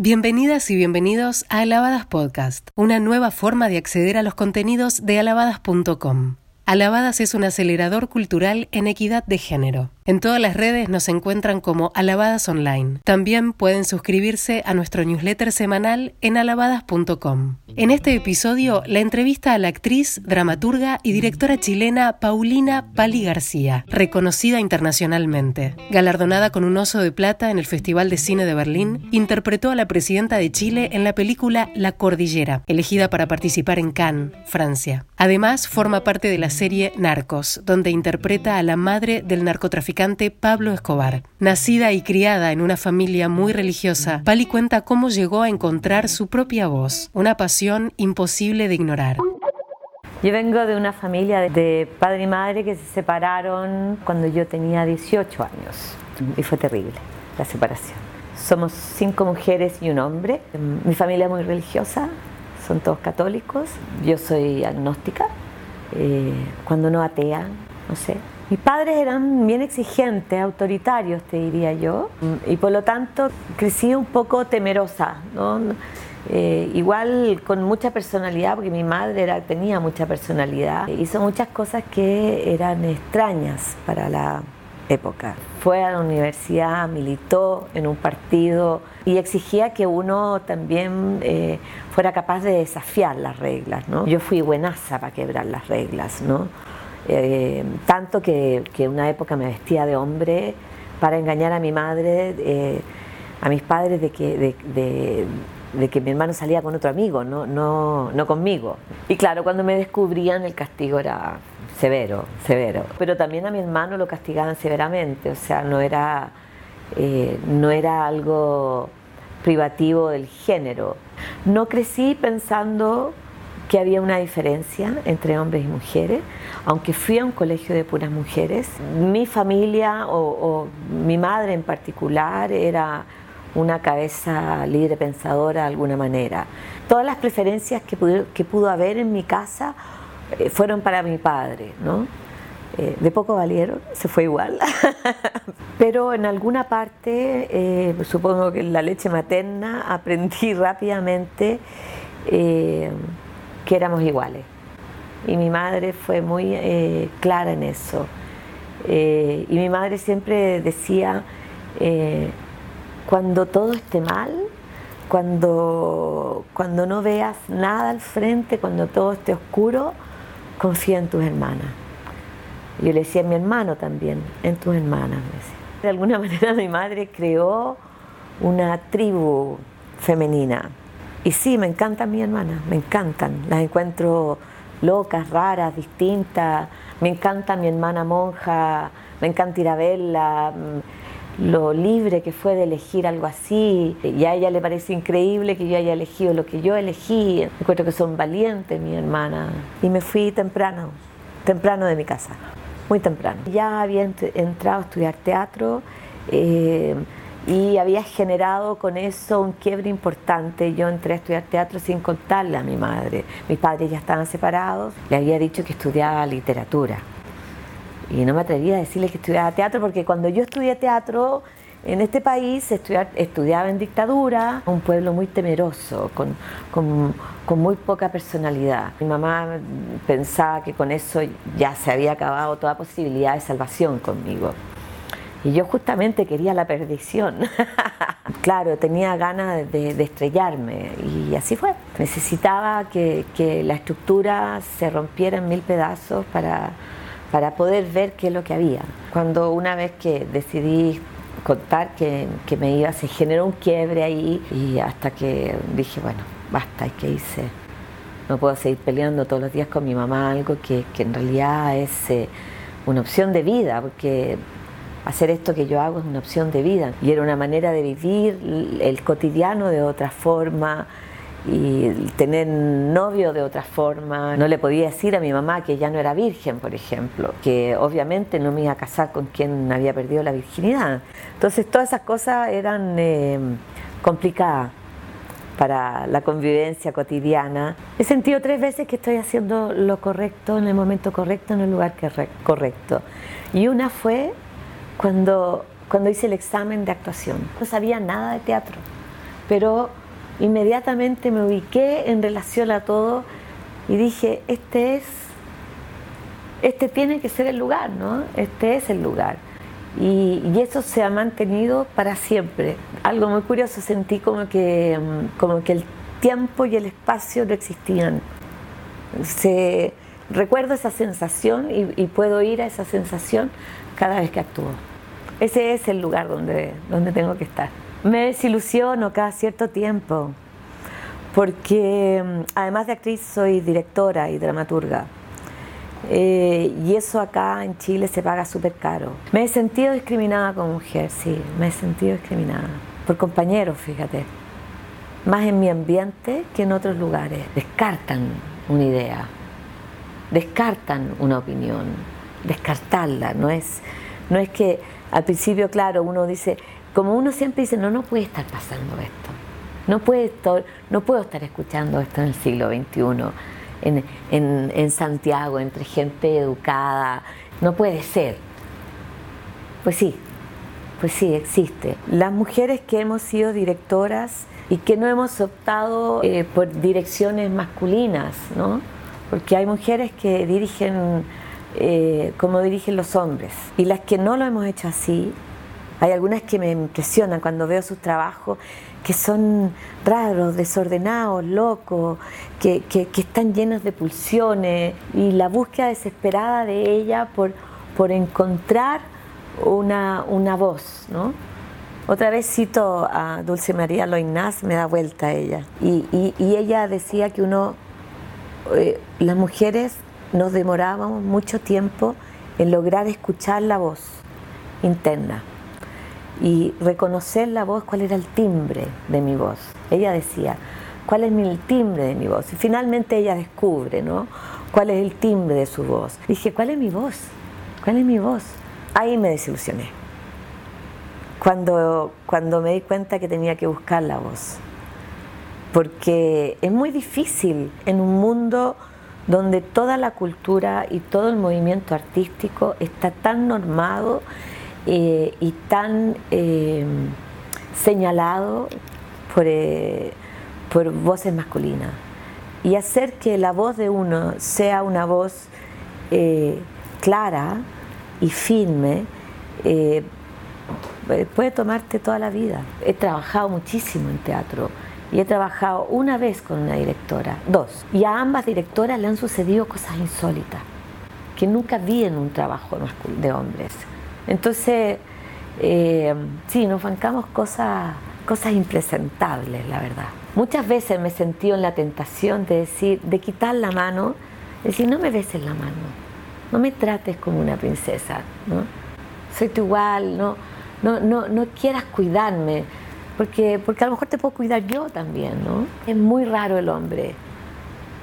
Bienvenidas y bienvenidos a Alabadas Podcast, una nueva forma de acceder a los contenidos de alabadas.com. Alabadas es un acelerador cultural en equidad de género. En todas las redes nos encuentran como Alabadas Online. También pueden suscribirse a nuestro newsletter semanal en alabadas.com. En este episodio, la entrevista a la actriz, dramaturga y directora chilena Paulina Pali García, reconocida internacionalmente. Galardonada con un oso de plata en el Festival de Cine de Berlín, interpretó a la presidenta de Chile en la película La Cordillera, elegida para participar en Cannes, Francia. Además, forma parte de la serie Narcos, donde interpreta a la madre del narcotraficante Pablo Escobar. Nacida y criada en una familia muy religiosa, Pali cuenta cómo llegó a encontrar su propia voz, una pasión imposible de ignorar. Yo vengo de una familia de padre y madre que se separaron cuando yo tenía 18 años y fue terrible la separación. Somos cinco mujeres y un hombre. Mi familia es muy religiosa, son todos católicos. Yo soy agnóstica, eh, cuando no atea, no sé, mis padres eran bien exigentes, autoritarios, te diría yo, y por lo tanto crecí un poco temerosa, eh, igual con mucha personalidad, porque mi madre era, tenía mucha personalidad, hizo muchas cosas que eran extrañas para la época. Fue a la universidad, militó en un partido y exigía que uno también eh, fuera capaz de desafiar las reglas. ¿no? Yo fui buenaza para quebrar las reglas. ¿no? Eh, tanto que, que una época me vestía de hombre para engañar a mi madre, eh, a mis padres de que, mi hermano salía con otro amigo, no, no, no conmigo. Y claro, cuando me descubrían el castigo era severo, severo. Pero también a mi hermano lo castigaban severamente, o sea, no era, eh, no era algo privativo del género. No crecí pensando que había una diferencia entre hombres y mujeres, aunque fui a un colegio de puras mujeres. Mi familia o, mi madre en particular era una cabeza libre pensadora de alguna manera. Todas las preferencias que, que pudo haber en mi casa eh, fueron para mi padre, ¿no? Eh, de poco valieron, se fue igual. Pero en alguna parte, eh, supongo que en la leche materna, aprendí rápidamente que éramos iguales. Y mi madre fue muy eh, clara en eso. Eh, y mi madre siempre decía, eh, cuando todo esté mal, cuando, cuando no veas nada al frente, cuando todo esté oscuro, confía en tus hermanas. Yo le decía a mi hermano también, en tus hermanas. De alguna manera mi madre creó una tribu femenina y sí, me encantan mis hermanas, me encantan. Las encuentro locas, raras, distintas. Me encanta mi hermana monja, me encanta ir a verla, mm, lo libre que fue de elegir algo así. Y a ella le parece increíble que yo haya elegido lo que yo elegí. Encuentro que son valientes mi hermana. Y me fui temprano, temprano de mi casa, muy temprano. Ya había entrado a estudiar teatro. Eh, y había generado con eso un quiebre importante. Yo entré a estudiar teatro sin contarle a mi madre. Mis padres ya estaban separados, le había dicho que estudiaba literatura. Y no me atrevía a decirle que estudiaba teatro porque cuando yo estudié teatro en este país estudiaba en dictadura, un pueblo muy temeroso, con, con, con, muy poca personalidad. Mi mamá pensaba que con eso ya se había acabado toda posibilidad de salvación conmigo. Y yo justamente quería la perdición. claro, tenía ganas de, estrellarme y así fue. Necesitaba que, la estructura se rompiera en mil pedazos para, para poder ver qué es lo que había. Cuando una vez que decidí contar que, me iba, se generó un quiebre ahí y hasta que dije, bueno, basta, hay que irse. No puedo seguir peleando todos los días con mi mamá, algo que, en realidad es eh, una opción de vida, porque hacer esto que yo hago es una opción de vida y era una manera de vivir el cotidiano de otra forma y tener novio de otra forma. No le podía decir a mi mamá que ya no era virgen, por ejemplo, que obviamente no me iba a casar con quien había perdido la virginidad. Entonces todas esas cosas eran eh, complicadas para la convivencia cotidiana. He sentido tres veces que estoy haciendo lo correcto en el momento correcto, en el lugar correcto. Y una fue cuando, cuando hice el examen de actuación. No sabía nada de teatro, pero inmediatamente me ubiqué en relación a todo y dije, este es, este tiene que ser el lugar, ¿no? Este es el lugar. Y, eso se ha mantenido para siempre. Algo muy curioso, sentí como que, como que el tiempo y el espacio no existían. Se, recuerdo esa sensación y, puedo ir a esa sensación cada vez que actúo. Ese es el lugar donde, donde tengo que estar. Me desilusiono cada cierto tiempo, porque mm, además de actriz soy directora y dramaturga. Eh, y eso acá en Chile se paga súper caro. Me he sentido discriminada como mujer, sí, me he sentido discriminada. Por compañeros, fíjate. Más en mi ambiente que en otros lugares. Descartan una idea, descartan una opinión, descartarla. No es, no es que al principio, claro, uno dice, como uno siempre dice, no, no puede estar pasando esto. No, puede no puedo estar escuchando esto en el siglo XXI en, Santiago, entre gente educada. No puede ser. Pues sí, pues sí, existe. Las mujeres que hemos sido directoras y que no hemos optado eh, por direcciones masculinas, ¿no? Porque hay mujeres que dirigen eh, como dirigen los hombres. Y las que no lo hemos hecho así, hay algunas que me impresionan cuando veo sus trabajos que son raros, desordenados, locos, que, están llenos de pulsiones y la búsqueda desesperada de ella por, por encontrar una, voz, ¿no? Otra vez cito a Dulce María Loinaz, me da vuelta a ella. Y, ella decía que uno, eh, las mujeres nos demorábamos mucho tiempo en lograr escuchar la voz interna y reconocer la voz, cuál era el timbre de mi voz. Ella decía, ¿cuál es el timbre de mi voz? Y finalmente ella descubre, ¿no? ¿Cuál es el timbre de su voz? dije, ¿cuál es mi voz? ¿Cuál es mi voz? Ahí me desilusioné. Cuando, cuando me di cuenta que tenía que buscar la voz. Porque es muy difícil en un mundo donde toda la cultura y todo el movimiento artístico está tan normado eh, y tan eh, señalado por, eh, por voces masculinas. Y hacer que la voz de uno sea una voz clara y firme puede tomarte toda la vida. He trabajado muchísimo en teatro y he trabajado una vez con una directora, dos. Y a ambas directoras le han sucedido cosas insólitas que nunca vi en un trabajo de hombres. Entonces, eh, sí, nos bancamos cosas, cosas impresentables, la verdad. Muchas veces me he sentido en la tentación de decir, de quitar la mano, decir, no me beses la mano, no me trates como una princesa, ¿no? Soy tu igual, no, no, no, no quieras cuidarme, porque, porque a lo mejor te puedo cuidar yo también, ¿no? Es muy raro el hombre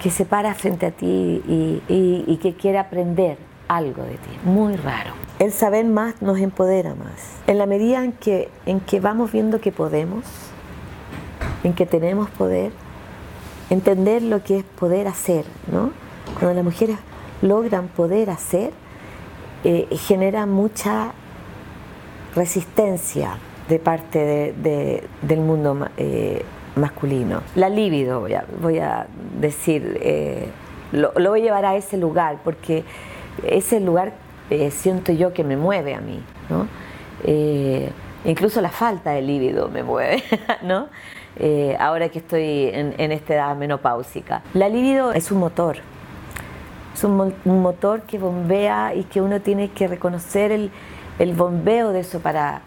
que se para frente a ti y que quiere aprender algo de ti, muy raro. El saber más nos empodera más. En la medida en que, en que vamos viendo que podemos, en que tenemos poder, entender lo que es poder hacer, ¿no? Cuando las mujeres logran poder hacer, eh, genera mucha resistencia de parte del mundo eh, masculino. La libido, voy a, voy a decir, eh, lo, lo, voy a llevar a ese lugar, porque ese lugar eh, siento yo que me mueve a mí, ¿no? Incluso la falta de líbido me mueve, ¿no? Ahora que estoy en, esta edad menopáusica. La líbido es un motor, es un, motor que bombea y que uno tiene que reconocer el, el bombeo de eso para,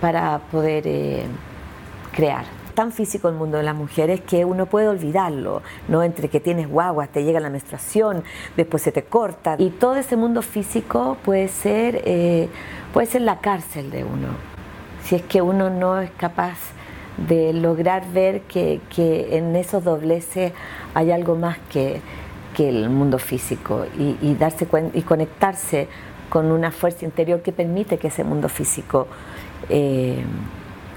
para poder crear tan físico el mundo de las mujeres que uno puede olvidarlo, ¿no? Entre que tienes guaguas, te llega la menstruación, después se te corta. Y todo ese mundo físico puede ser, eh, puede ser la cárcel de uno. Si es que uno no es capaz de lograr ver que, en esos dobleces hay algo más que, el mundo físico y, darse y conectarse con una fuerza interior que permite que ese mundo físico eh,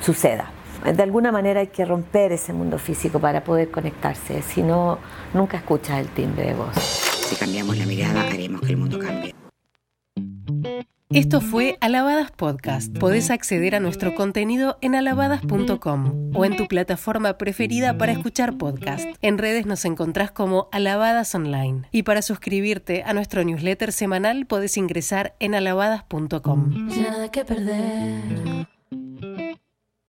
suceda de alguna manera hay que romper ese mundo físico para poder conectarse, si no, nunca escuchas el timbre de voz. Si cambiamos la mirada, haremos que el mundo cambie. Esto fue Alabadas Podcast. Podés acceder a nuestro contenido en alabadas.com o en tu plataforma preferida para escuchar podcast. En redes nos encontrás como Alabadas Online. Y para suscribirte a nuestro newsletter semanal podés ingresar en alabadas.com. Nada que perder.